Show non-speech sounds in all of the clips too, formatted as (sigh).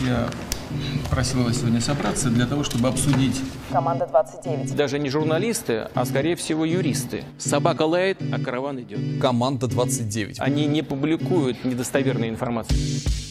Я просил вас сегодня собраться для того, чтобы обсудить... Команда 29. Даже не журналисты, а скорее всего юристы. Собака лает, а караван идет. Команда 29. Они не публикуют недостоверной информации.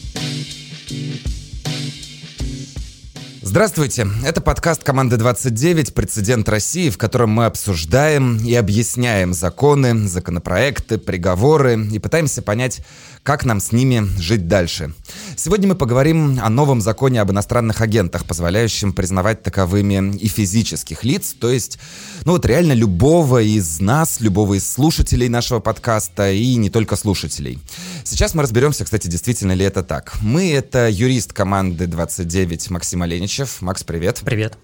Здравствуйте, это подкаст «Команды 29. Прецедент России», в котором мы обсуждаем и объясняем законы, законопроекты, приговоры и пытаемся понять, как нам с ними жить дальше. Сегодня мы поговорим о новом законе об иностранных агентах, позволяющем признавать таковыми и физических лиц, то есть, ну вот реально любого из нас, любого из слушателей нашего подкаста и не только слушателей. Сейчас мы разберемся, кстати, действительно ли это так. Мы — это юрист команды 29 Максим Оленичев. Макс, привет. Привет.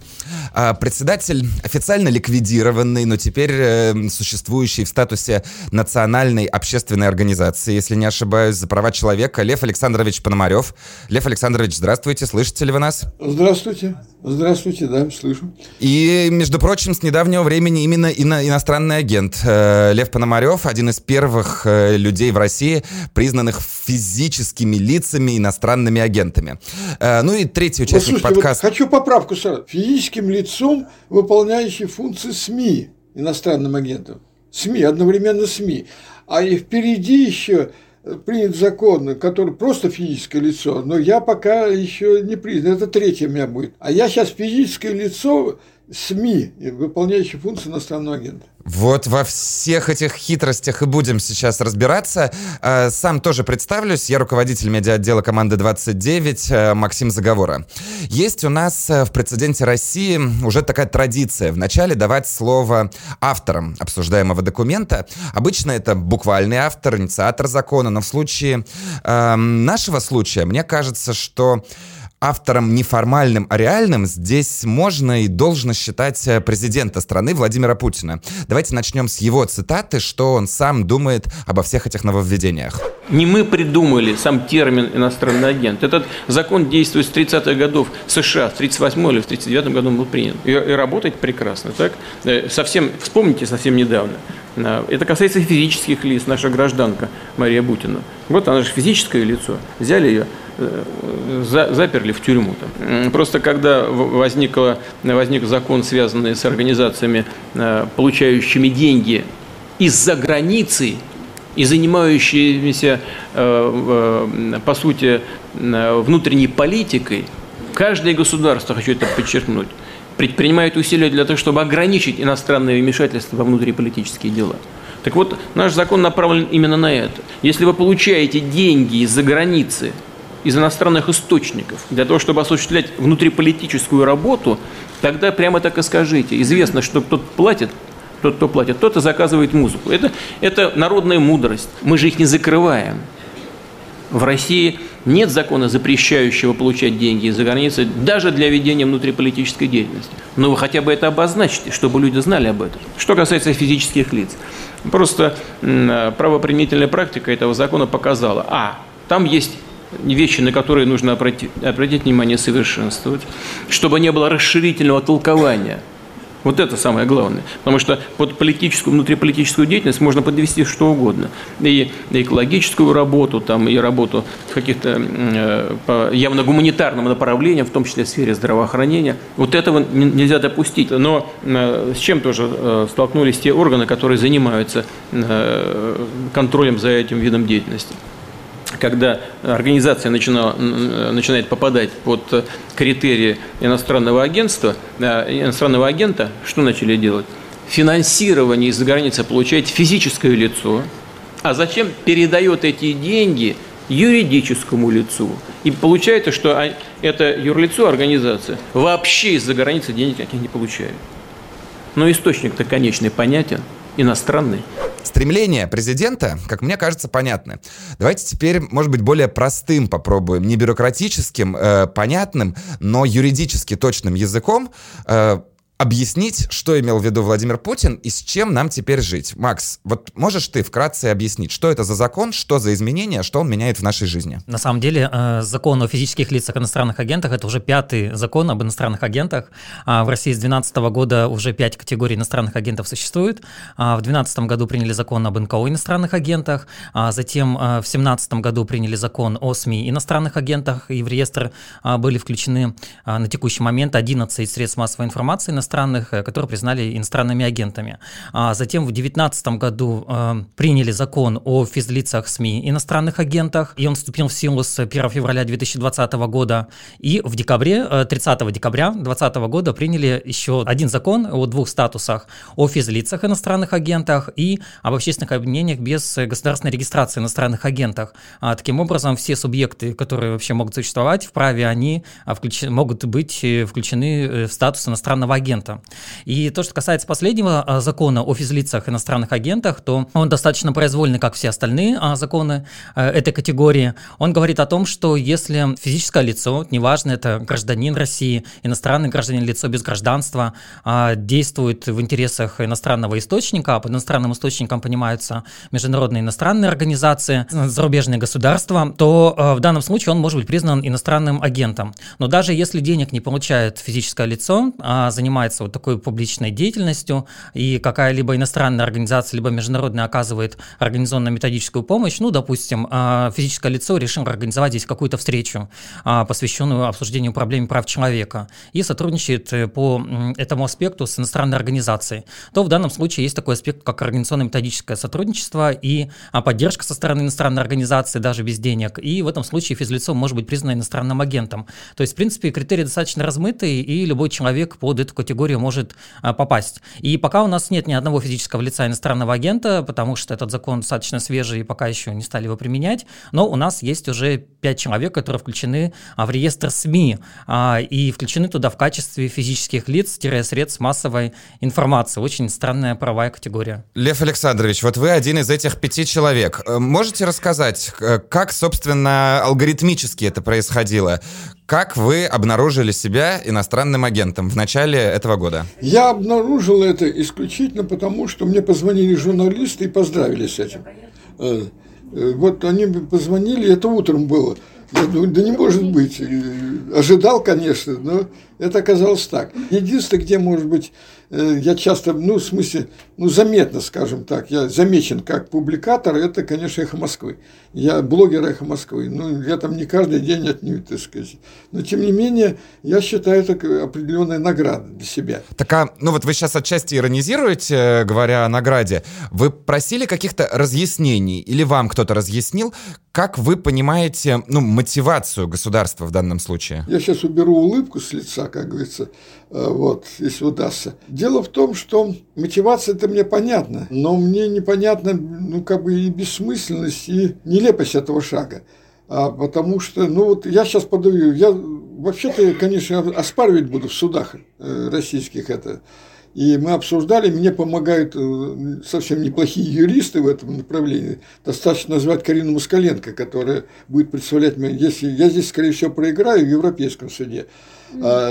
А, председатель официально ликвидированный, но теперь э, существующий в статусе национальной общественной организации, если не ошибаюсь, за права человека Лев Александрович Пономарев. Лев Александрович, здравствуйте, слышите ли вы нас? Здравствуйте. Здравствуйте, да, слышу. И, между прочим, с недавнего времени именно ино- иностранный агент э, Лев Пономарев, один из первых э, людей в России, признанных физическими лицами иностранными агентами. Э, ну и третий Вот участник слушайте, вот подкаста. хочу поправку сразу. Физическим лицом, выполняющим функции СМИ иностранным агентом. СМИ, одновременно СМИ. А и впереди еще принят закон, который просто физическое лицо, но я пока еще не признан. Это третье у меня будет. А я сейчас физическое лицо СМИ, выполняющее функции иностранного агента. Вот во всех этих хитростях и будем сейчас разбираться. Э, Сам тоже представлюсь. Я руководитель медиа-отдела команды 29 э, Максим Заговора. Есть у нас э, в прецеденте России уже такая традиция вначале давать слово авторам обсуждаемого документа. Обычно это буквальный автор, инициатор закона, но в случае э, нашего случая мне кажется, что автором неформальным, а реальным здесь можно и должно считать э, президента страны Владимира Путина. Давайте начнем с его цитаты, что он сам думает обо всех этих нововведениях. Не мы придумали сам термин «иностранный агент». Этот закон действует с 30-х годов США, в 38 или в 39 году он был принят. И, и работает прекрасно. Так? Э, Совсем, вспомните, совсем недавно. э, Это касается физических лиц, наша гражданка Мария Бутина. Вот она же физическое лицо. Взяли ее, за- заперли в тюрьму. Там. Просто когда в- возникла, возник закон, связанный с организациями, э, получающими деньги из-за границы и занимающимися, э, э, по сути, э, внутренней политикой, каждое государство, хочу это подчеркнуть, предпринимает усилия для того, чтобы ограничить иностранное вмешательство во внутриполитические дела. Так вот, наш закон направлен именно на это. Если вы получаете деньги из-за границы, из иностранных источников, для того, чтобы осуществлять внутриполитическую работу, тогда прямо так и скажите. Известно, что кто платит, тот, кто платит, тот и заказывает музыку. Это, это народная мудрость. Мы же их не закрываем. В России нет закона, запрещающего получать деньги из-за границы, даже для ведения внутриполитической деятельности. Но вы хотя бы это обозначите, чтобы люди знали об этом. Что касается физических лиц. Просто правоприменительная практика этого закона показала, а, там есть вещи, на которые нужно обратить, обратить внимание, совершенствовать, чтобы не было расширительного толкования вот это самое главное. Потому что под политическую, внутриполитическую деятельность можно подвести что угодно. И экологическую работу, там, и работу в каких-то э, явно гуманитарным направлениям, в том числе в сфере здравоохранения. Вот этого нельзя допустить. Но э, с чем тоже э, столкнулись те органы, которые занимаются э, контролем за этим видом деятельности когда организация начинала, начинает попадать под критерии иностранного агентства, э, иностранного агента, что начали делать? Финансирование из-за границы получает физическое лицо, а зачем передает эти деньги юридическому лицу. И получается, что а- это юрлицо, организация, вообще из-за границы денег никаких не получает. Но источник-то конечный понятен, иностранный. Стремление президента, как мне кажется, понятны. Давайте теперь, может быть, более простым попробуем, не бюрократическим, э, понятным, но юридически точным языком э, объяснить, что имел в виду Владимир Путин и с чем нам теперь жить. Макс, вот можешь ты вкратце объяснить, что это за закон, что за изменения, что он меняет в нашей жизни? На самом деле, э, закон о физических лицах иностранных агентах – это уже пятый закон об иностранных агентах. А в России с 2012 года уже пять категорий иностранных агентов существует. А в 2012 году приняли закон об НКО иностранных агентах, а затем э, в 2017 году приняли закон о СМИ иностранных агентах, и в реестр были включены на текущий момент 11 средств массовой информации иностранных, э, которые признали иностранными агентами. А затем в 2019 году э, приняли закон о физлицах СМИ иностранных агентах, и он вступил в силу с 1 февраля 2020 года. И в декабре, 30 э, декабря 2020 года приняли еще один закон о двух статусах, о физлицах иностранных агентах и об общественных объединениях без государственной регистрации иностранных агентах. А, таким образом, все субъекты, которые вообще могут существовать в праве, они а, включ... могут быть включены в статус иностранного агента агента. И то, что касается последнего а, закона о физлицах иностранных агентах, то он достаточно произвольный, как все остальные а, законы а, этой категории. Он говорит о том, что если физическое лицо, неважно, это гражданин России, иностранный гражданин, лицо без гражданства, действует в интересах иностранного источника, а под иностранным источником понимаются международные иностранные организации, зарубежные государства, то в данном случае он может быть признан иностранным агентом. Но даже если денег не получает физическое лицо, а занимается занимается вот такой публичной деятельностью, и какая-либо иностранная организация, либо международная оказывает организационно-методическую помощь, ну, допустим, а, физическое лицо решило организовать здесь какую-то встречу, а, посвященную обсуждению проблем прав человека, и сотрудничает э, по этому аспекту с иностранной организацией, то в данном случае есть такой аспект, как организационно-методическое сотрудничество и а, поддержка со стороны иностранной организации, даже без денег, и в этом случае физлицо может быть признано иностранным агентом. То есть, в принципе, критерии достаточно размытые, и любой человек под эту категорию категорию может а, попасть. И пока у нас нет ни одного физического лица иностранного агента, потому что этот закон достаточно свежий и пока еще не стали его применять, но у нас есть уже пять человек, которые включены а, в реестр СМИ а, и включены туда в качестве физических лиц-средств массовой информации. Очень странная правовая категория. Лев Александрович, вот вы один из этих пяти человек. Э, можете рассказать, как, собственно, алгоритмически это происходило? Как вы обнаружили себя иностранным агентом в начале этого года? Я обнаружил это исключительно потому, что мне позвонили журналисты и поздравили с этим. Э, э, вот они позвонили, это утром было. Я думаю, да не может быть. Ожидал, конечно, но это оказалось так. Единственное, где, может быть, э, я часто, ну, в смысле, ну, заметно, скажем так, я замечен как публикатор, это, конечно, «Эхо Москвы». Я блогер «Эхо Москвы». Ну, я там не каждый день отнюдь, так сказать. Но, тем не менее, я считаю это определенная награда для себя. Так, а, ну, вот вы сейчас отчасти иронизируете, говоря о награде. Вы просили каких-то разъяснений или вам кто-то разъяснил, как вы понимаете, ну, мотивацию государства в данном случае? Я сейчас уберу улыбку с лица, как говорится, э, вот, если удастся. Дело в том, что мотивация это мне понятна, но мне непонятна, ну, как бы и бессмысленность, и нелепость этого шага. А, потому что, ну, вот я сейчас подаю, я вообще-то, конечно, оспаривать буду в судах э, российских это, и мы обсуждали, мне помогают э, совсем неплохие юристы в этом направлении. Достаточно назвать Карину Москаленко, которая будет представлять меня. Если я здесь, скорее всего, проиграю в Европейском суде. А,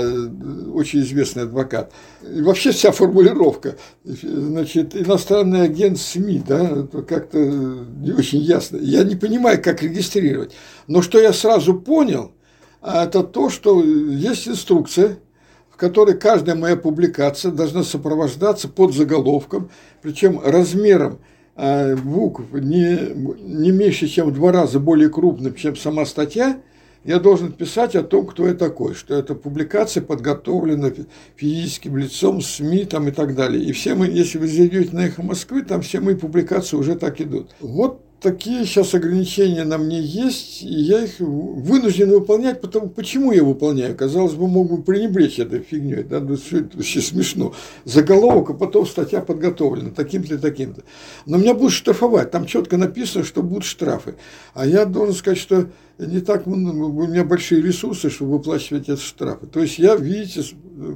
очень известный адвокат. И вообще вся формулировка. Значит, иностранный агент СМИ, да, как-то не очень ясно. Я не понимаю, как регистрировать. Но что я сразу понял, это то, что есть инструкция, в которой каждая моя публикация должна сопровождаться под заголовком, причем размером а, букв не, не меньше, чем в два раза более крупным, чем сама статья, я должен писать о том, кто я такой, что эта публикация подготовлена физическим лицом, СМИ там и так далее. И все мы, если вы зайдете на «Эхо Москвы», там все мои публикации уже так идут. Вот такие сейчас ограничения на мне есть, и я их вынужден выполнять, потому почему я выполняю? Казалось бы, мог бы пренебречь этой фигней, да, ну, все это вообще смешно. Заголовок, а потом статья подготовлена, таким-то и таким-то. Но меня будут штрафовать, там четко написано, что будут штрафы. А я должен сказать, что не так у меня большие ресурсы, чтобы выплачивать эти штрафы. То есть я, видите,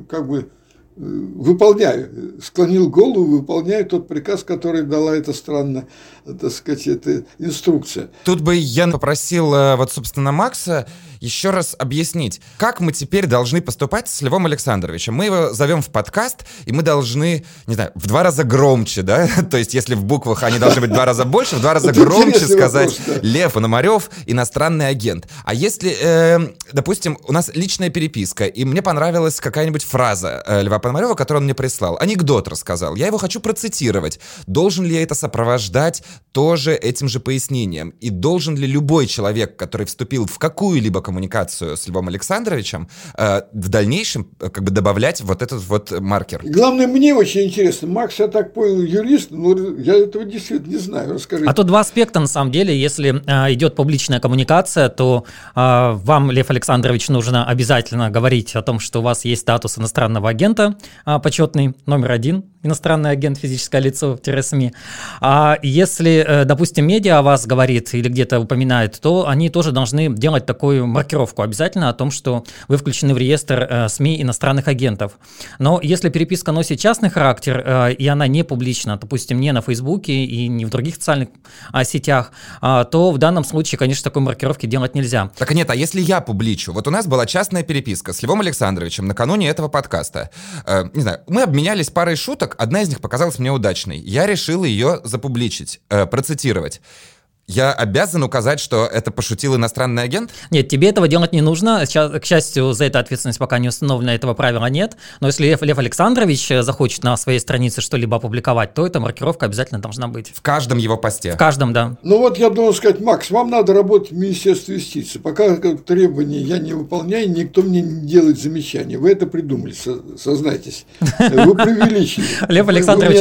как бы выполняю, склонил голову, выполняю тот приказ, который дала эта странная, так сказать, эта инструкция. Тут бы я попросил, э, вот, собственно, Макса еще раз объяснить, как мы теперь должны поступать с Львом Александровичем. Мы его зовем в подкаст, и мы должны, не знаю, в два раза громче, да? (laughs) То есть если в буквах они должны быть в два раза больше, в два раза (laughs) громче сказать Лев Пономарев, иностранный агент. А если, э, допустим, у нас личная переписка, и мне понравилась какая-нибудь фраза э, Льва Пономарева, которую он мне прислал, анекдот рассказал, я его хочу процитировать. Должен ли я это сопровождать тоже этим же пояснением? И должен ли любой человек, который вступил в какую-либо коммуникацию с Львом Александровичем, э, в дальнейшем э, как бы добавлять вот этот вот маркер? Главное, мне очень интересно. Макс, я так понял, юрист, но я этого действительно не знаю. Расскажи. А тут два аспекта, на самом деле. Если э, идет публичная коммуникация, то э, вам, Лев Александрович, нужно обязательно говорить о том, что у вас есть статус иностранного агента э, почетный, номер один, иностранный агент, физическое лицо-СМИ. А если, э, допустим, медиа о вас говорит или где-то упоминает, то они тоже должны делать такую маркировку обязательно о том, что вы включены в реестр э, СМИ иностранных агентов. Но если переписка носит частный характер, э, и она не публична, допустим, не на Фейсбуке и не в других социальных а, сетях, а, то в данном случае, конечно, такой маркировки делать нельзя. Так нет, а если я публичу? Вот у нас была частная переписка с Львом Александровичем накануне этого подкаста. Не знаю, мы обменялись парой шуток, одна из них показалась мне удачной. Я решил ее запубличить, процитировать я обязан указать, что это пошутил иностранный агент? Нет, тебе этого делать не нужно. Сейчас, к счастью, за это ответственность пока не установлена, этого правила нет. Но если Лев, Лев Александрович э, захочет на своей странице что-либо опубликовать, то эта маркировка обязательно должна быть. В каждом его посте? В каждом, да. Ну вот я должен сказать, Макс, вам надо работать в Министерстве юстиции. Пока требования я не выполняю, никто мне не делает замечаний. Вы это придумали, сознайтесь. (laughs) Вы преувеличили. Лев Александрович,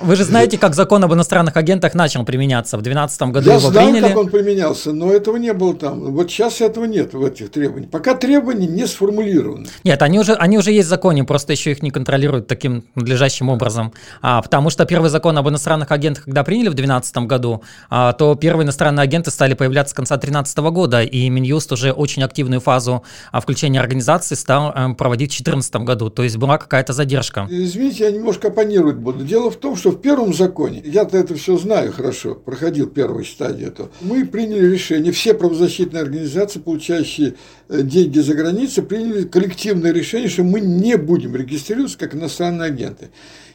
вы же знаете, как закон об иностранных агентах начал применяться в 2012 году году Я его знал, приняли. как он применялся, но этого не было там. Вот сейчас этого нет в этих требованиях. Пока требования не сформулированы. Нет, они уже, они уже есть в законе, просто еще их не контролируют таким надлежащим образом. А, потому что первый закон об иностранных агентах, когда приняли в 2012 году, а, то первые иностранные агенты стали появляться с конца 2013 года, и Минюст уже очень активную фазу а, включения организации стал а, проводить в 2014 году. То есть была какая-то задержка. Извините, я немножко оппонировать буду. Дело в том, что в первом законе, я-то это все знаю хорошо, проходил первый стадии этого. Мы приняли решение, все правозащитные организации, получающие э, деньги за границей, приняли коллективное решение, что мы не будем регистрироваться как иностранные агенты.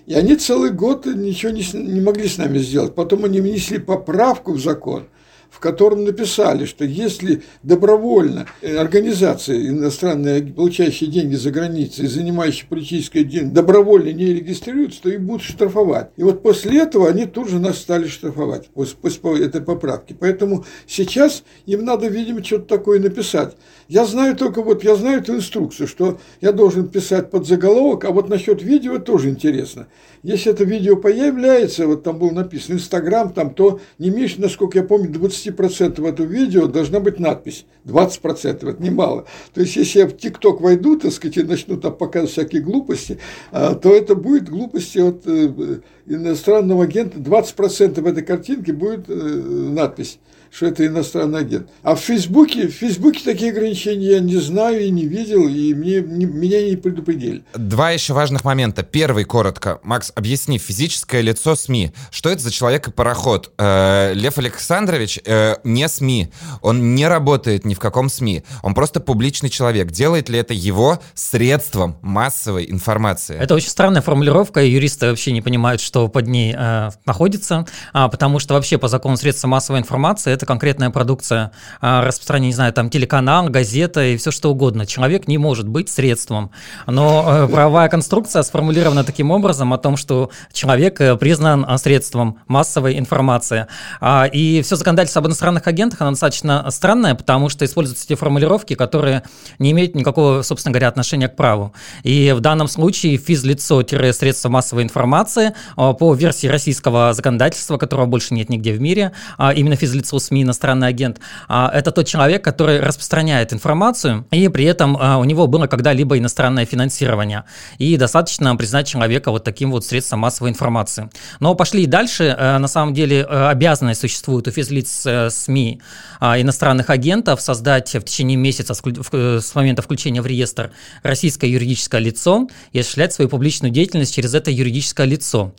И они целый год ничего не, не могли с нами сделать. Потом они внесли поправку в закон, в котором написали, что если добровольно э, организации иностранные, получающие деньги за границей, занимающие политическое дело, добровольно не регистрируются, то их будут штрафовать. И вот после этого они тут же нас стали штрафовать, после, после этой поправки. Поэтому сейчас им надо, видимо, что-то такое написать. Я знаю только вот, я знаю эту инструкцию, что я должен писать под заголовок, а вот насчет видео тоже интересно. Если это видео появляется, вот там было написано Инстаграм, там, то не меньше, насколько я помню, 20% этого видео должна быть надпись. 20% это немало. То есть, если я в ТикТок войду, так сказать, и начну там показывать всякие глупости, а, то это будет глупости от э, иностранного агента. 20% этой картинки будет э, надпись что это иностранный агент. А в Фейсбуке, в Фейсбуке такие ограничения я не знаю и не видел, и мне, не, меня не предупредили. Два еще важных момента. Первый, коротко. Макс, объясни, физическое лицо СМИ. Что это за человек и пароход? Э, Лев Александрович э, не СМИ. Он не работает ни в каком СМИ. Он просто публичный человек. Делает ли это его средством массовой информации? Это очень странная формулировка, и юристы вообще не понимают, что под ней э, находится, а, потому что вообще по закону средства массовой информации это конкретная продукция а, распространения, не знаю, там телеканал, газета и все что угодно. Человек не может быть средством. Но э, правовая конструкция сформулирована таким образом о том, что человек э, признан а, средством массовой информации. А, и все законодательство об иностранных агентах, оно достаточно странное, потому что используются те формулировки, которые не имеют никакого, собственно говоря, отношения к праву. И в данном случае физлицо-средство массовой информации по версии российского законодательства, которого больше нет нигде в мире, именно физлицо СМИ, иностранный агент, а, это тот человек, который распространяет информацию, и при этом а, у него было когда-либо иностранное финансирование. И достаточно признать человека вот таким вот средством массовой информации. Но пошли и дальше. Э, на самом деле э, обязанность существует у физлиц э, СМИ а, иностранных агентов создать в течение месяца с момента включения в реестр российское юридическое лицо и осуществлять свою публичную деятельность через это юридическое лицо.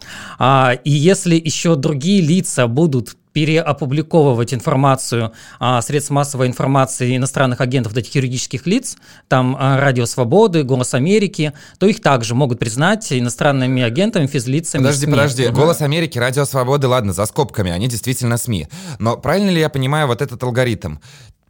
И если еще другие лица будут переопубликовывать информацию а, средств массовой информации иностранных агентов, вот этих юридических лиц, там а, Радио Свободы, Голос Америки, то их также могут признать иностранными агентами, физлицами. Подожди, СМИ. подожди. Голос Америки, Радио Свободы, ладно, за скобками, они действительно СМИ. Но правильно ли я понимаю вот этот алгоритм?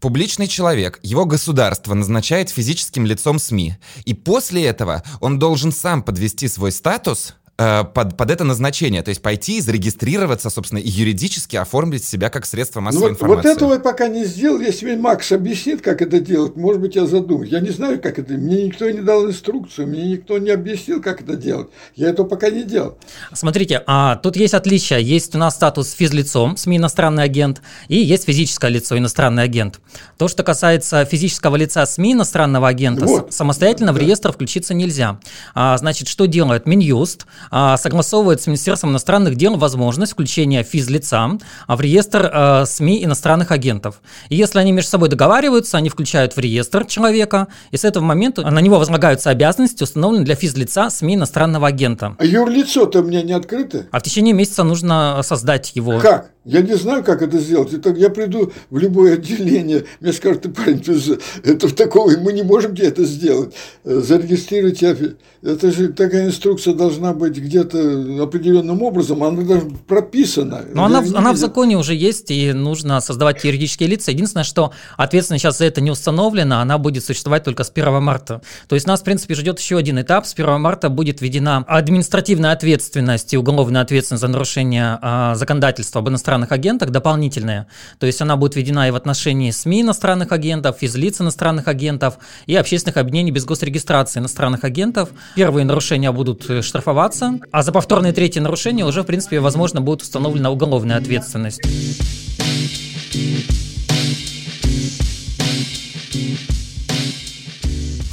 Публичный человек, его государство назначает физическим лицом СМИ. И после этого он должен сам подвести свой статус под, под это назначение, то есть пойти, зарегистрироваться, собственно, и юридически оформить себя как средство массовой ну, вот, информации. Вот этого я пока не сделал. Если мне Макс объяснит, как это делать, может быть, я задумаюсь. Я не знаю, как это. Мне никто не дал инструкцию, мне никто не объяснил, как это делать. Я этого пока не делал. Смотрите, а тут есть отличия. Есть у нас статус физлицом, СМИ иностранный агент, и есть физическое лицо, иностранный агент. То, что касается физического лица СМИ иностранного агента, вот. самостоятельно да. в реестр включиться нельзя. А, значит, что делает Минюст? А, согласовывает с Министерством иностранных дел возможность включения физлица в реестр э, СМИ иностранных агентов. И если они между собой договариваются, они включают в реестр человека, и с этого момента на него возлагаются обязанности, установленные для физлица СМИ иностранного агента. А юрлицо-то у меня не открыто? А в течение месяца нужно создать его. Как? Я не знаю, как это сделать. Это я приду в любое отделение, мне скажут, ты парень, ты это в такого, мы не можем тебе это сделать. Э, зарегистрировать Это же такая инструкция должна быть где-то определенным образом, она даже прописана. Но она, она в законе уже есть, и нужно создавать юридические лица. Единственное, что ответственность сейчас за это не установлена, она будет существовать только с 1 марта. То есть нас, в принципе, ждет еще один этап. С 1 марта будет введена административная ответственность и уголовная ответственность за нарушение а, законодательства об иностранных иностранных агентах дополнительная. То есть она будет введена и в отношении СМИ иностранных агентов, физлиц иностранных агентов и общественных объединений без госрегистрации иностранных агентов. Первые нарушения будут э, штрафоваться, а за повторные третьи нарушения уже, в принципе, возможно, будет установлена уголовная ответственность.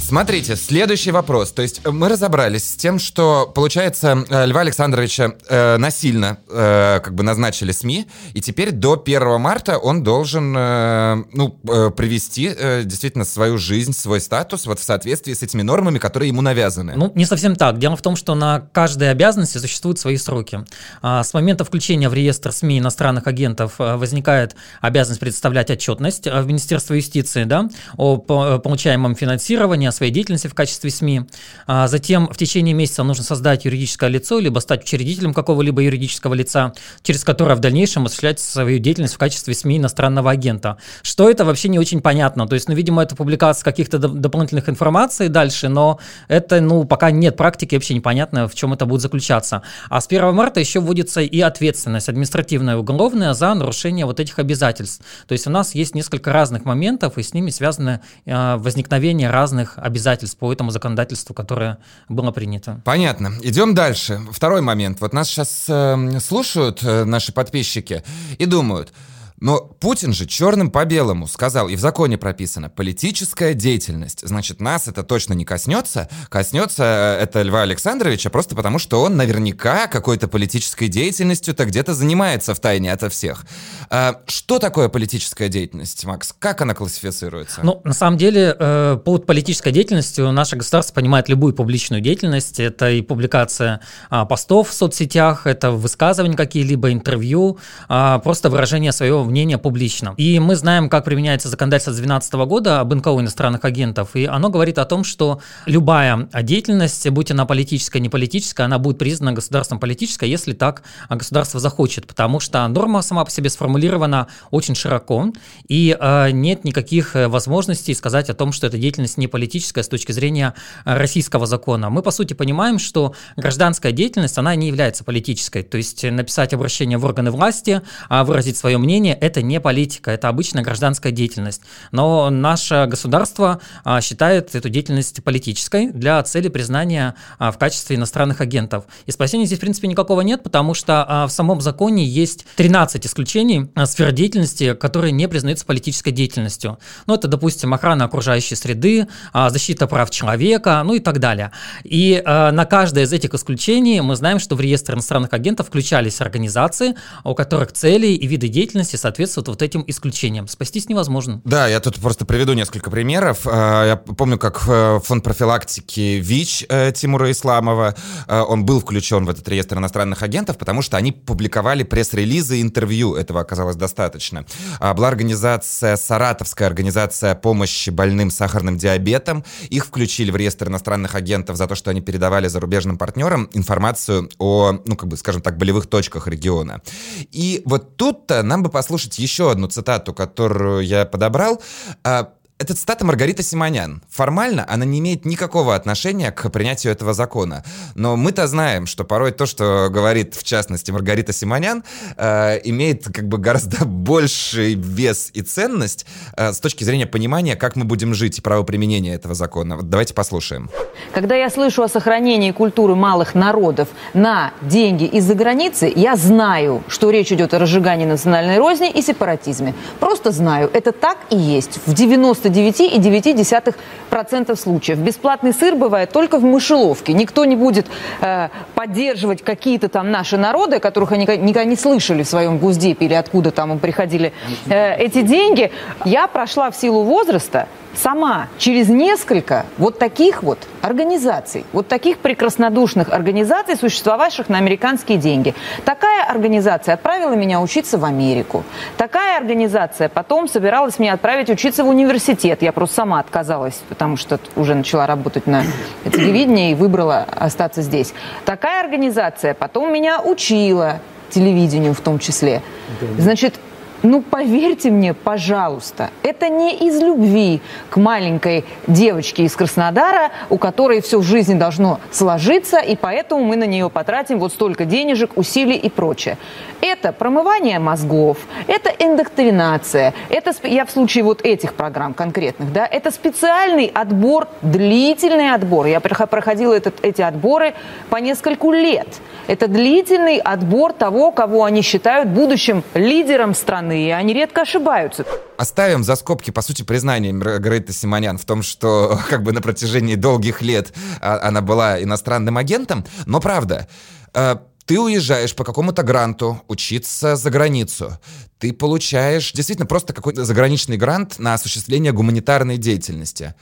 Смотрите, следующий вопрос. То есть мы разобрались с тем, что, получается, э, Льва Александровича э, насильно э, как бы назначили СМИ, и теперь до 1 марта он должен э, ну, э, привести э, действительно свою жизнь, свой статус вот в соответствии с этими нормами, которые ему навязаны. Ну, не совсем так. Дело в том, что на каждой обязанности существуют свои сроки. А с момента включения в реестр СМИ иностранных агентов э, возникает обязанность представлять отчетность в Министерство юстиции да, о получаемом финансировании, своей деятельности в качестве СМИ. А затем в течение месяца нужно создать юридическое лицо, либо стать учредителем какого-либо юридического лица, через которое в дальнейшем осуществлять свою деятельность в качестве СМИ иностранного агента. Что это вообще не очень понятно. То есть, ну, видимо, это публикация каких-то дополнительных информаций дальше, но это, ну, пока нет практики, вообще непонятно, в чем это будет заключаться. А с 1 марта еще вводится и ответственность административная и уголовная за нарушение вот этих обязательств. То есть у нас есть несколько разных моментов, и с ними связано э, возникновение разных обязательств по этому законодательству, которое было принято. Понятно. Идем дальше. Второй момент. Вот нас сейчас э, слушают э, наши подписчики и думают, но Путин же черным по белому сказал, и в законе прописано, политическая деятельность. Значит, нас это точно не коснется. Коснется э, это Льва Александровича просто потому, что он наверняка какой-то политической деятельностью-то где-то занимается в тайне ото всех. А, что такое политическая деятельность, Макс? Как она классифицируется? Ну, на самом деле, э, под политической деятельностью наше государство понимает любую публичную деятельность. Это и публикация а, постов в соцсетях, это высказывания какие-либо, интервью, а, просто выражение своего мнения публично. И мы знаем, как применяется законодательство с 2012 года об НКО иностранных агентов, и оно говорит о том, что любая деятельность, будь она политическая, не политическая, она будет признана государством политической, если так государство захочет, потому что норма сама по себе сформулирована очень широко, и э, нет никаких э, возможностей сказать о том, что эта деятельность не политическая с точки зрения российского закона. Мы, по сути, понимаем, что гражданская деятельность, она не является политической, то есть написать обращение в органы власти, а выразить свое мнение, это не политика, это обычная гражданская деятельность. Но наше государство а, считает эту деятельность политической для цели признания а, в качестве иностранных агентов. И спасения здесь, в принципе, никакого нет, потому что а, в самом законе есть 13 исключений сфер деятельности, которые не признаются политической деятельностью. Ну, это, допустим, охрана окружающей среды, защита прав человека, ну и так далее. И на каждое из этих исключений мы знаем, что в реестр иностранных агентов включались организации, у которых цели и виды деятельности соответствуют вот этим исключениям. Спастись невозможно. Да, я тут просто приведу несколько примеров. А, я помню, как э, фонд профилактики ВИЧ э, Тимура Исламова, э, он был включен в этот реестр иностранных агентов, потому что они публиковали пресс-релизы и интервью. Этого оказалось достаточно. А, была организация, Саратовская организация помощи больным сахарным диабетом. Их включили в реестр иностранных агентов за то, что они передавали зарубежным партнерам информацию о, ну, как бы, скажем так, болевых точках региона. И вот тут-то нам бы послушать еще одну цитату, которую я подобрал. Это цитата Маргарита Симонян. Формально она не имеет никакого отношения к принятию этого закона. Но мы-то знаем, что порой то, что говорит, в частности, Маргарита Симонян, э, имеет как бы гораздо (laughs) больший вес и ценность э, с точки зрения понимания, как мы будем жить и правоприменения этого закона. Вот давайте послушаем. Когда я слышу о сохранении культуры малых народов на деньги из-за границы, я знаю, что речь идет о разжигании национальной розни и сепаратизме. Просто знаю, это так и есть. В 90 99,9% случаев. Бесплатный сыр бывает только в мышеловке. Никто не будет э, поддерживать какие-то там наши народы, которых они никогда не слышали в своем гуздепе или откуда там приходили э, эти деньги. Я прошла в силу возраста сама через несколько вот таких вот организаций, вот таких прекраснодушных организаций, существовавших на американские деньги. Такая организация отправила меня учиться в Америку. Такая организация потом собиралась меня отправить учиться в университет. Я просто сама отказалась, потому что уже начала работать на телевидении и выбрала остаться здесь. Такая организация потом меня учила телевидению в том числе. Значит, ну, поверьте мне, пожалуйста, это не из любви к маленькой девочке из Краснодара, у которой все в жизни должно сложиться, и поэтому мы на нее потратим вот столько денежек, усилий и прочее. Это промывание мозгов, это индоктринация, это, я в случае вот этих программ конкретных, да, это специальный отбор, длительный отбор. Я проходила этот, эти отборы по нескольку лет. Это длительный отбор того, кого они считают будущим лидером страны, и они редко ошибаются. Оставим за скобки, по сути, признание Маргариты Симонян в том, что (laughs) как бы на протяжении долгих лет а, она была иностранным агентом, но правда, э, ты уезжаешь по какому-то гранту учиться за границу. Ты получаешь действительно просто какой-то заграничный грант на осуществление гуманитарной деятельности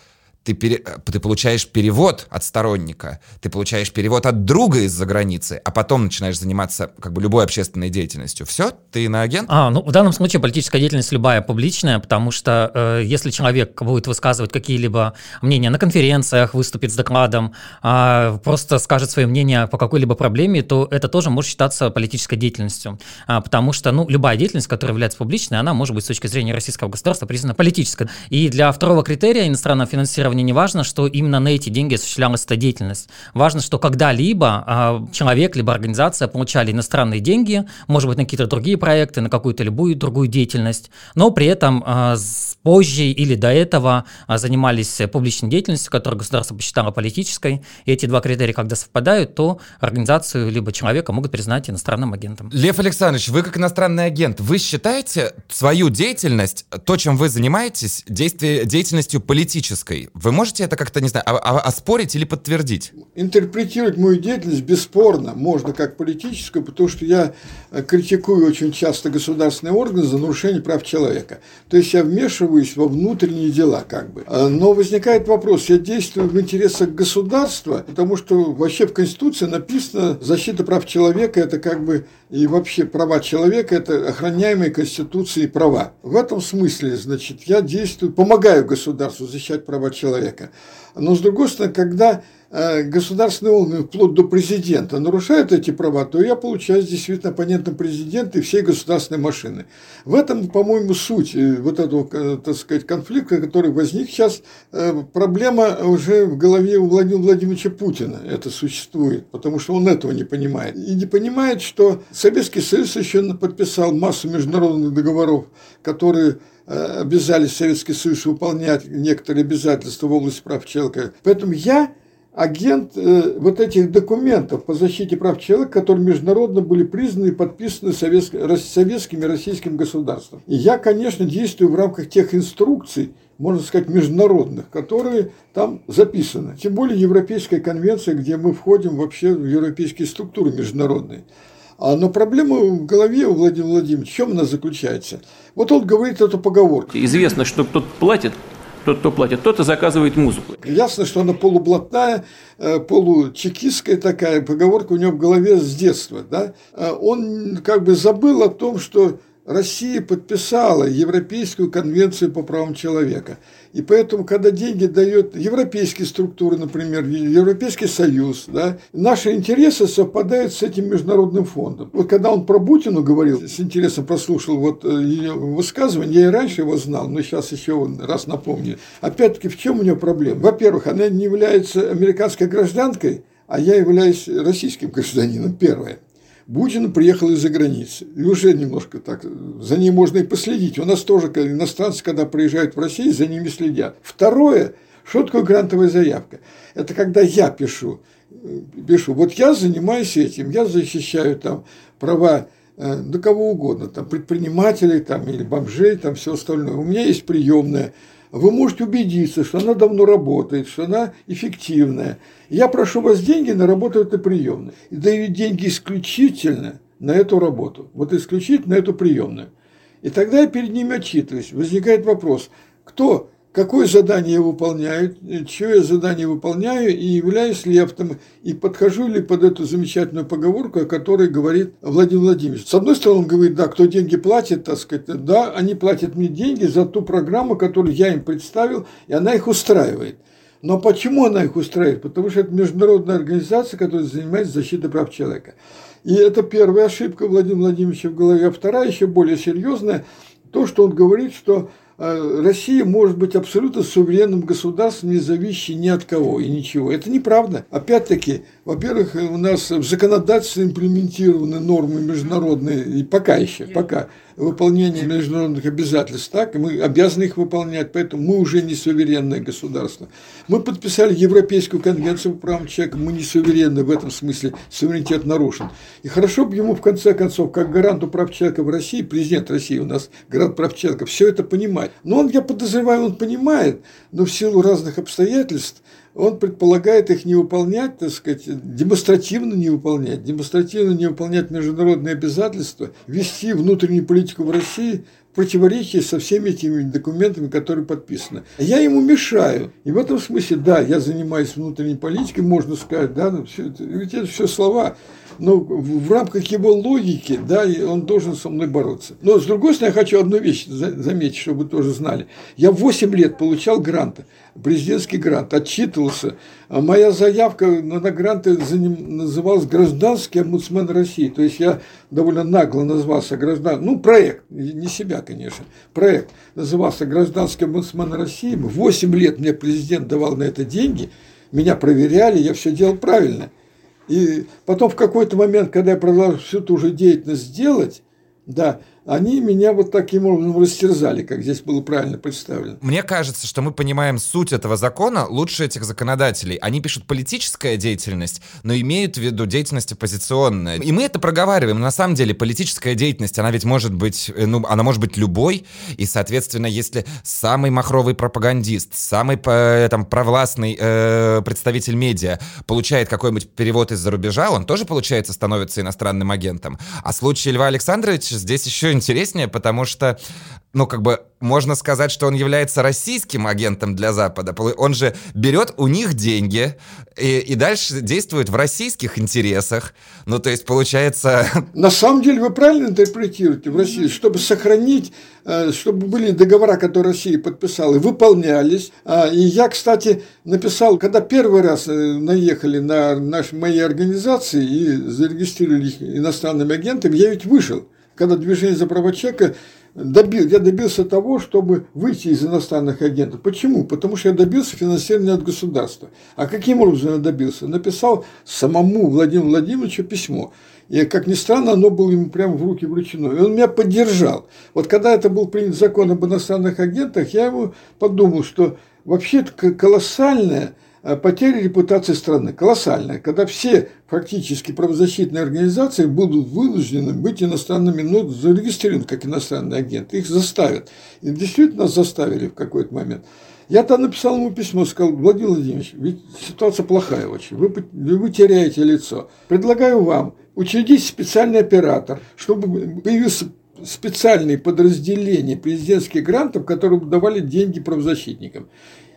ты, пере, ты получаешь перевод от сторонника, ты получаешь перевод от друга из-за границы, а потом начинаешь заниматься как бы любой общественной деятельностью. Все, ты на агент? А, ну в данном случае политическая деятельность любая публичная, потому что э, если человек будет высказывать какие-либо мнения на конференциях, выступит с докладом, э, просто скажет свое мнение по какой-либо проблеме, то это тоже может считаться политической деятельностью, а, потому что ну любая деятельность, которая является публичной, она может быть с точки зрения российского государства признана политической. И для второго критерия иностранного финансирования уровне не важно, что именно на эти деньги осуществлялась эта деятельность. Важно, что когда-либо э, человек либо организация получали иностранные деньги, может быть, на какие-то другие проекты, на какую-то любую другую деятельность, но при этом э, позже или до этого э, занимались публичной деятельностью, которую государство посчитало политической. И эти два критерия, когда совпадают, то организацию либо человека могут признать иностранным агентом. Лев Александрович, вы как иностранный агент, вы считаете свою деятельность, то, чем вы занимаетесь, действие, деятельностью политической? Вы можете это как-то, не знаю, оспорить или подтвердить? Интерпретировать мою деятельность бесспорно можно как политическую, потому что я э, критикую очень часто государственные органы за нарушение прав человека. То есть я вмешиваюсь во внутренние дела как бы. А, но возникает вопрос, я действую в интересах государства, потому что вообще в Конституции написано защита прав человека – это как бы и вообще права человека – это охраняемые Конституцией права. В этом смысле, значит, я действую, помогаю государству защищать права человека человека. Но, с другой стороны, когда э, государственные органы, вплоть до президента, нарушают эти права, то я получаюсь действительно оппонентом президента и всей государственной машины. В этом, по-моему, суть э, вот этого, э, так сказать, конфликта, который возник сейчас. Проблема уже в голове у Владимира Владимировича Путина это существует, потому что он этого не понимает. И не понимает, что Советский Союз еще подписал массу международных договоров, которые обязали Советский Союз выполнять некоторые обязательства в области прав человека. Поэтому я агент э, вот этих документов по защите прав человека, которые международно были признаны и подписаны советским и российским государством. И я, конечно, действую в рамках тех инструкций, можно сказать, международных, которые там записаны. Тем более Европейская конвенция, где мы входим вообще в европейские структуры международные. А, но проблема в голове у Владимира Владимировича, в чем она заключается? Вот он говорит эту поговорку. Известно, что кто-то платит, тот, кто платит, кто-то заказывает музыку. Ясно, что она полублатная, э, получекистская такая поговорка у него в голове с детства. Да? А он как бы забыл о том, что Россия подписала Европейскую конвенцию по правам человека. И поэтому, когда деньги дает европейские структуры, например, Европейский Союз, да, наши интересы совпадают с этим международным фондом. Вот когда он про Бутину говорил, с интересом прослушал вот э, ее высказывание, я и раньше его знал, но сейчас еще раз напомню. Опять-таки, в чем у нее проблема? Во-первых, она не является американской гражданкой, а я являюсь российским гражданином, первое. Бутин приехал из-за границы. И уже немножко так, за ним можно и последить. У нас тоже иностранцы, когда приезжают в Россию, за ними следят. Второе, что такое грантовая заявка? Это когда я пишу, э, пишу, вот я занимаюсь этим, я защищаю там права э, да кого угодно, там предпринимателей там, или бомжей, там все остальное. У меня есть приемная, вы можете убедиться, что она давно работает, что она эффективная. Я прошу вас деньги на работу этой приемной. И даю деньги исключительно на эту работу. Вот исключительно на эту приемную. И тогда я перед ними отчитываюсь. Возникает вопрос, кто какое задание я выполняю, чье я задание выполняю, и являюсь ли я автом... и подхожу ли под эту замечательную поговорку, о которой говорит Владимир Владимирович. С одной стороны, он говорит, да, кто деньги платит, так сказать, да, они платят мне деньги за ту программу, которую я им представил, и она их устраивает. Но почему она их устраивает? Потому что это международная организация, которая занимается защитой прав человека. И это первая ошибка Владимира Владимировича в голове. А вторая, еще более серьезная, то, что он говорит, что Россия может быть абсолютно суверенным государством, не зависящим ни от кого и ничего. Это неправда. Опять-таки, во-первых, у нас в законодательстве имплементированы нормы международные, и пока еще, пока выполнение международных обязательств так, мы обязаны их выполнять, поэтому мы уже не суверенное государство. Мы подписали Европейскую конвенцию по правам человека, мы не суверенны в этом смысле, суверенитет нарушен. И хорошо бы ему в конце концов, как гаранту прав человека в России, президент России у нас гарант прав человека, все это понимать. Но он, я подозреваю, он понимает, но в силу разных обстоятельств он предполагает их не выполнять, так сказать, демонстративно не выполнять, демонстративно не выполнять международные обязательства, вести внутреннюю политику в России в противоречии со всеми этими документами, которые подписаны. Я ему мешаю. И в этом смысле, да, я занимаюсь внутренней политикой, можно сказать, да, но все это, ведь это все слова но в рамках его логики, да, он должен со мной бороться. Но с другой стороны, я хочу одну вещь заметить, чтобы вы тоже знали. Я 8 лет получал гранты, президентский грант, отчитывался. А моя заявка на гранты называлась «Гражданский омбудсмен России». То есть я довольно нагло назвался граждан, ну, проект, не себя, конечно, проект назывался «Гражданский омбудсмен России». 8 лет мне президент давал на это деньги, меня проверяли, я все делал правильно – и потом в какой-то момент, когда я продолжал всю ту же деятельность делать, да, они меня вот таким образом растерзали, как здесь было правильно представлено. Мне кажется, что мы понимаем суть этого закона лучше этих законодателей. Они пишут политическая деятельность, но имеют в виду деятельность оппозиционная. И мы это проговариваем. На самом деле политическая деятельность, она ведь может быть, э, ну, она может быть любой. И, соответственно, если самый махровый пропагандист, самый э, там провластный э, представитель медиа получает какой-нибудь перевод из-за рубежа, он тоже, получается, становится иностранным агентом. А случай Льва Александровича здесь еще интереснее, потому что, ну, как бы, можно сказать, что он является российским агентом для Запада. Он же берет у них деньги и, и дальше действует в российских интересах. Ну, то есть, получается... (laughs) На самом деле, вы правильно интерпретируете в России, чтобы сохранить, э, чтобы были договора, которые Россия подписала, выполнялись. А, и я, кстати, написал, когда первый раз э, наехали на наши, мои организации и зарегистрировали их иностранными агентами, я ведь вышел когда движение за права человека добил, я добился того, чтобы выйти из иностранных агентов. Почему? Потому что я добился финансирования от государства. А каким образом я добился? Написал самому Владимиру Владимировичу письмо. И, как ни странно, оно было ему прямо в руки вручено. И он меня поддержал. Вот когда это был принят закон об иностранных агентах, я ему подумал, что вообще это колоссальная Э, потеря репутации страны колоссальная, когда все фактически правозащитные организации будут вынуждены быть иностранными, ну, зарегистрированы как иностранные агенты, их заставят. И действительно нас заставили в какой-то момент. Я там написал ему письмо, сказал, Владимир Владимирович, ведь ситуация плохая очень, вы, вы теряете лицо. Предлагаю вам учредить специальный оператор, чтобы появился специальные подразделения президентских грантов, которые давали деньги правозащитникам.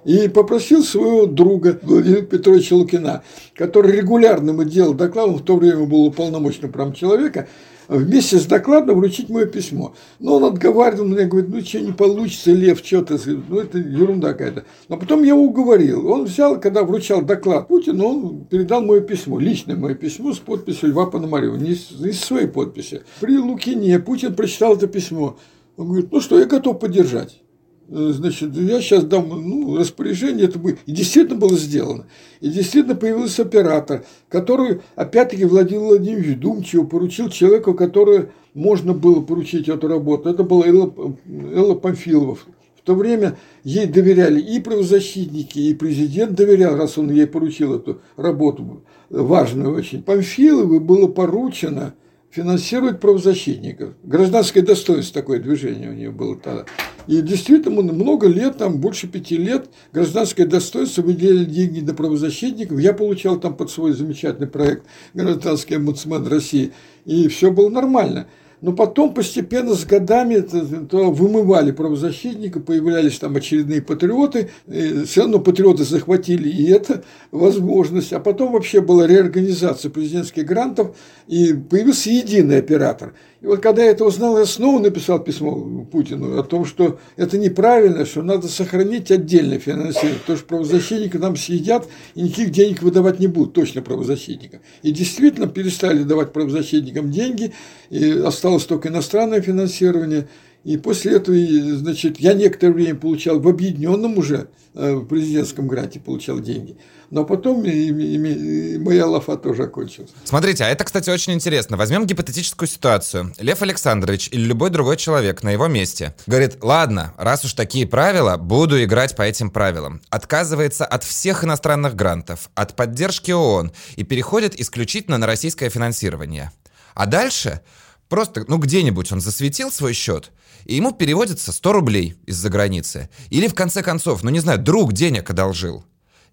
И попросил своего друга Владимира Петровича Лукина, который регулярно ему делал доклад, он в то время был уполномоченным прав человека, вместе с докладом вручить мое письмо. Но он отговаривал меня, говорит, ну что, не получится, Лев, что ты, ну это ерунда какая-то. Но потом я его уговорил. Он взял, когда вручал доклад Путину, он передал мое письмо, личное мое письмо с подписью Льва Пономарева, не с своей подписи. При Лукине Путин прочитал это письмо. Он говорит, ну что, я готов поддержать. Э, значит, я сейчас дам ну, распоряжение, это будет. И действительно было сделано. И действительно появился оператор, который, опять-таки, Владимир Владимирович Думчиво поручил человеку, который можно было поручить эту работу. Это была Элла, Элла Памфилова. В то время ей доверяли и правозащитники, и президент доверял, раз он ей поручил эту работу, важную очень. Памфиловой было поручено финансировать правозащитников. Гражданское достоинство такое движение у нее было тогда. И действительно много лет, там больше пяти лет, гражданское достоинство выделяли деньги для правозащитников. Я получал там под свой замечательный проект «Гражданский омбудсмен России». И все было нормально. Но потом постепенно с годами это, то вымывали правозащитника, появлялись там очередные патриоты, и все равно патриоты захватили и эту возможность. А потом вообще была реорганизация президентских грантов, и появился единый оператор – и вот когда я это узнал, я снова написал письмо Путину о том, что это неправильно, что надо сохранить отдельное финансирование, потому что правозащитники нам съедят и никаких денег выдавать не будут, точно правозащитникам. И действительно перестали давать правозащитникам деньги, и осталось только иностранное финансирование. И после этого, значит, я некоторое время получал в объединенном уже э, президентском гранте получал деньги – но потом и, и, и моя лафа тоже окончилась. Смотрите, а это, кстати, очень интересно. Возьмем гипотетическую ситуацию. Лев Александрович или любой другой человек на его месте говорит, ладно, раз уж такие правила, буду играть по этим правилам. Отказывается от всех иностранных грантов, от поддержки ООН и переходит исключительно на российское финансирование. А дальше просто, ну где-нибудь он засветил свой счет, и ему переводится 100 рублей из-за границы. Или в конце концов, ну не знаю, друг денег одолжил.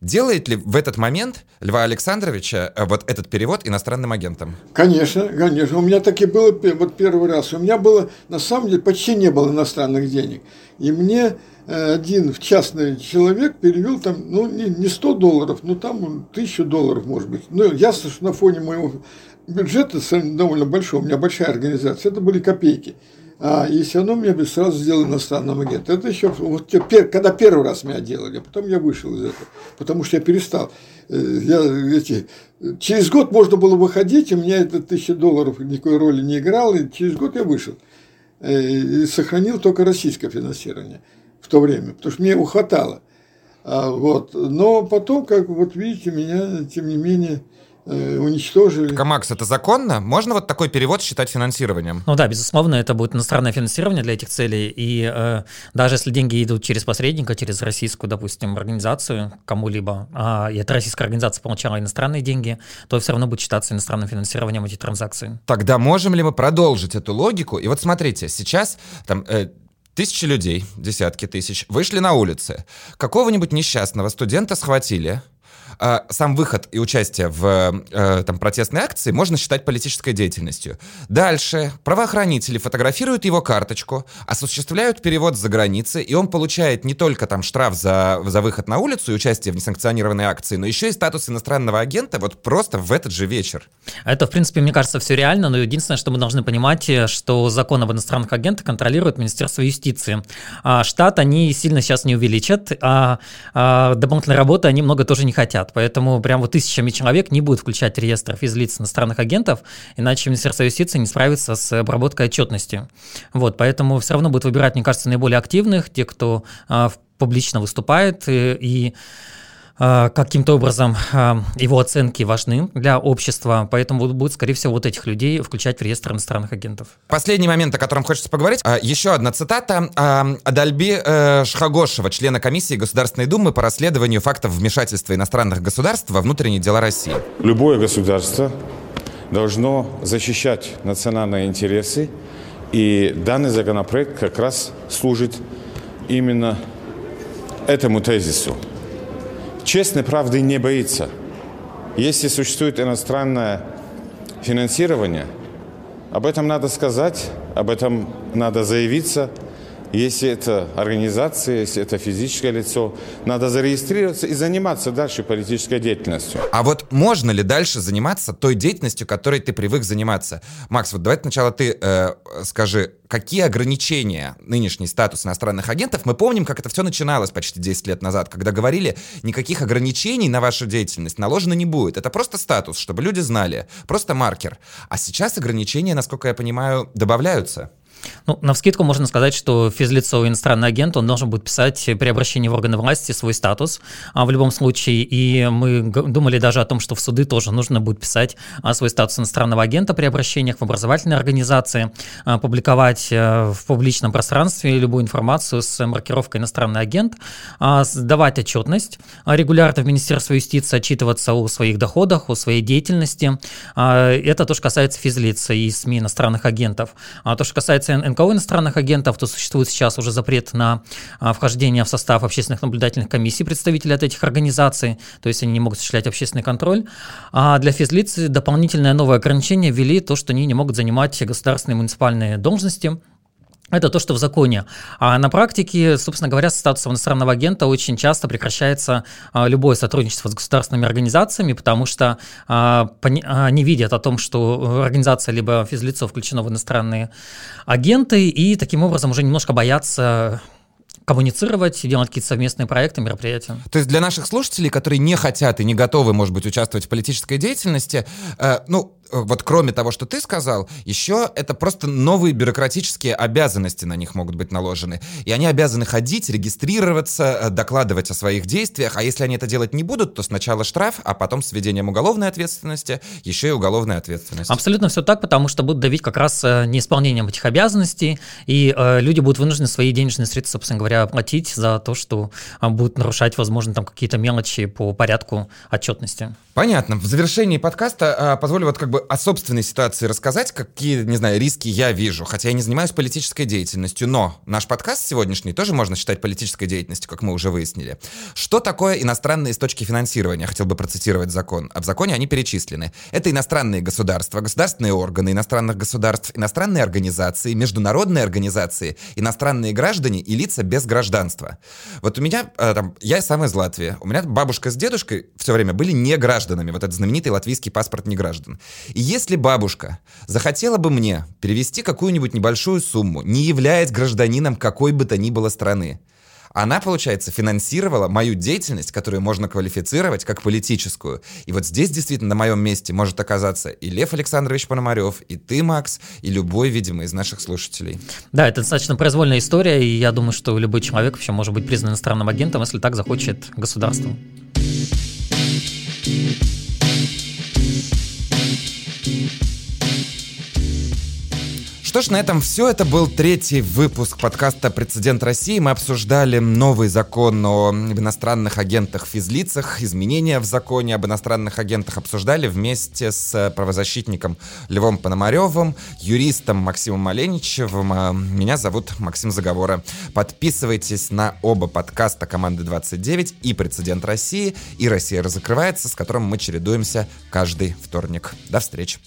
Делает ли в этот момент Льва Александровича э, вот этот перевод иностранным агентом? Конечно, конечно. У меня так и было вот первый раз. У меня было, на самом деле, почти не было иностранных денег. И мне э, один частный человек перевел там, ну, не, не 100 долларов, но там 1000 долларов, может быть. Ну, ясно, что на фоне моего бюджета довольно большой, у меня большая организация, это были копейки. А, и все равно меня бы сразу сделали иностранным агентом. Это еще, вот, когда первый раз меня делали, а потом я вышел из этого, потому что я перестал. Э, я, эти, через год можно было выходить, и у меня это тысяча долларов никакой роли не играл, и через год я вышел. Э, и сохранил только российское финансирование в то время, потому что мне его хватало. А, вот. Но потом, как вот видите, меня, тем не менее, Э, уничтожили. Камакс, это законно? Можно вот такой перевод считать финансированием? Ну да, безусловно, это будет иностранное финансирование для этих целей. И э, даже если деньги идут через посредника, через российскую, допустим, организацию кому-либо, а, и эта российская организация получала иностранные деньги, то все равно будет считаться иностранным финансированием эти транзакции. Тогда можем ли мы продолжить эту логику? И вот смотрите, сейчас там э, Тысячи людей, десятки тысяч, вышли на улицы. Какого-нибудь несчастного студента схватили, а, сам выход и участие в э, там, протестной акции можно считать политической деятельностью. Дальше правоохранители фотографируют его карточку, осуществляют перевод за границей, и он получает не только там штраф за, за выход на улицу и участие в несанкционированной акции, но еще и статус иностранного агента вот просто в этот же вечер. Это, в принципе, мне кажется, все реально, но единственное, что мы должны понимать, э, что закон об иностранных агентах контролирует Министерство юстиции. А штат они сильно сейчас не увеличат, а, а дополнительной работы они много тоже не хотят хотят. Поэтому прям вот тысячами человек не будет включать реестр физлиц иностранных агентов, иначе Министерство юстиции не справится с обработкой отчетности. Вот, поэтому все равно будет выбирать, мне кажется, наиболее активных, те, кто а, публично выступает и, и каким-то образом а, его оценки важны для общества, поэтому будет, скорее всего, вот этих людей включать в реестр иностранных агентов. Последний момент, о котором хочется поговорить. А, еще одна цитата Адальби э, Шхагошева, члена комиссии Государственной Думы по расследованию фактов вмешательства иностранных государств во внутренние дела России. Любое государство должно защищать национальные интересы, и данный законопроект как раз служит именно этому тезису. Честной правды не боится. Если существует иностранное финансирование, об этом надо сказать, об этом надо заявиться – если это организация, если это физическое лицо, надо зарегистрироваться и заниматься дальше политической деятельностью. А вот можно ли дальше заниматься той деятельностью, которой ты привык заниматься? Макс, вот давай сначала ты э, скажи, какие ограничения нынешний статус иностранных агентов? Мы помним, как это все начиналось почти 10 лет назад, когда говорили, никаких ограничений на вашу деятельность наложено не будет. Это просто статус, чтобы люди знали, просто маркер. А сейчас ограничения, насколько я понимаю, добавляются. Ну, на вскидку можно сказать, что физлицо иностранный агент, он должен будет писать при обращении в органы власти свой статус а в любом случае. И мы думали даже о том, что в суды тоже нужно будет писать а, свой статус иностранного агента при обращениях в образовательные организации, а, публиковать а, в публичном пространстве любую информацию с маркировкой иностранный агент, а, давать отчетность регулярно в Министерство юстиции, отчитываться о своих доходах, о своей деятельности. Это то, что касается физлиц и СМИ иностранных агентов. А то, что касается касается НКО иностранных агентов, то существует сейчас уже запрет на а, вхождение в состав общественных наблюдательных комиссий представителей от этих организаций, то есть они не могут осуществлять общественный контроль. А для физлиц дополнительное новое ограничение ввели то, что они не могут занимать государственные муниципальные должности, это то, что в законе. А на практике, собственно говоря, с статусом иностранного агента очень часто прекращается а, любое сотрудничество с государственными организациями, потому что а, они видят о том, что организация либо физлицо включено в иностранные агенты, и таким образом уже немножко боятся коммуницировать, делать какие-то совместные проекты, мероприятия. То есть для наших слушателей, которые не хотят и не готовы, может быть, участвовать в политической деятельности, э, ну, вот кроме того, что ты сказал, еще это просто новые бюрократические обязанности на них могут быть наложены. И они обязаны ходить, регистрироваться, э, докладывать о своих действиях. А если они это делать не будут, то сначала штраф, а потом с введением уголовной ответственности еще и уголовная ответственность. Абсолютно все так, потому что будут давить как раз э, неисполнением этих обязанностей, и э, люди будут вынуждены свои денежные средства, собственно говоря, платить за то, что э, будут нарушать, возможно, там какие-то мелочи по порядку отчетности. Понятно. В завершении подкаста э, позволю вот как бы о собственной ситуации рассказать, какие, не знаю, риски я вижу, хотя я не занимаюсь политической деятельностью, но наш подкаст сегодняшний тоже можно считать политической деятельностью, как мы уже выяснили. Что такое иностранные источники финансирования? Хотел бы процитировать закон. А в законе они перечислены. Это иностранные государства, государственные органы иностранных государств, иностранные организации, международные организации, иностранные граждане и лица без гражданства. Вот у меня, э, там, я сам из Латвии, у меня бабушка с дедушкой все время были не гражданами, вот этот знаменитый латвийский паспорт не граждан. И если бабушка захотела бы мне перевести какую-нибудь небольшую сумму, не являясь гражданином какой бы то ни было страны, она, получается, финансировала мою деятельность, которую можно квалифицировать как политическую. И вот здесь действительно на моем месте может оказаться и Лев Александрович Пономарев, и ты, Макс, и любой, видимо, из наших слушателей. Да, это достаточно произвольная история, и я думаю, что любой человек вообще может быть признан иностранным агентом, если так захочет государство. Что ж, на этом все. Это был третий выпуск подкаста «Прецедент России». Мы обсуждали новый закон о иностранных агентах физлицах, изменения в законе об иностранных агентах обсуждали вместе с правозащитником Львом Пономаревым, юристом Максимом Маленичевым. А меня зовут Максим Заговора. Подписывайтесь на оба подкаста команды 29 и «Прецедент России», и «Россия разокрывается», с которым мы чередуемся каждый вторник. До встречи.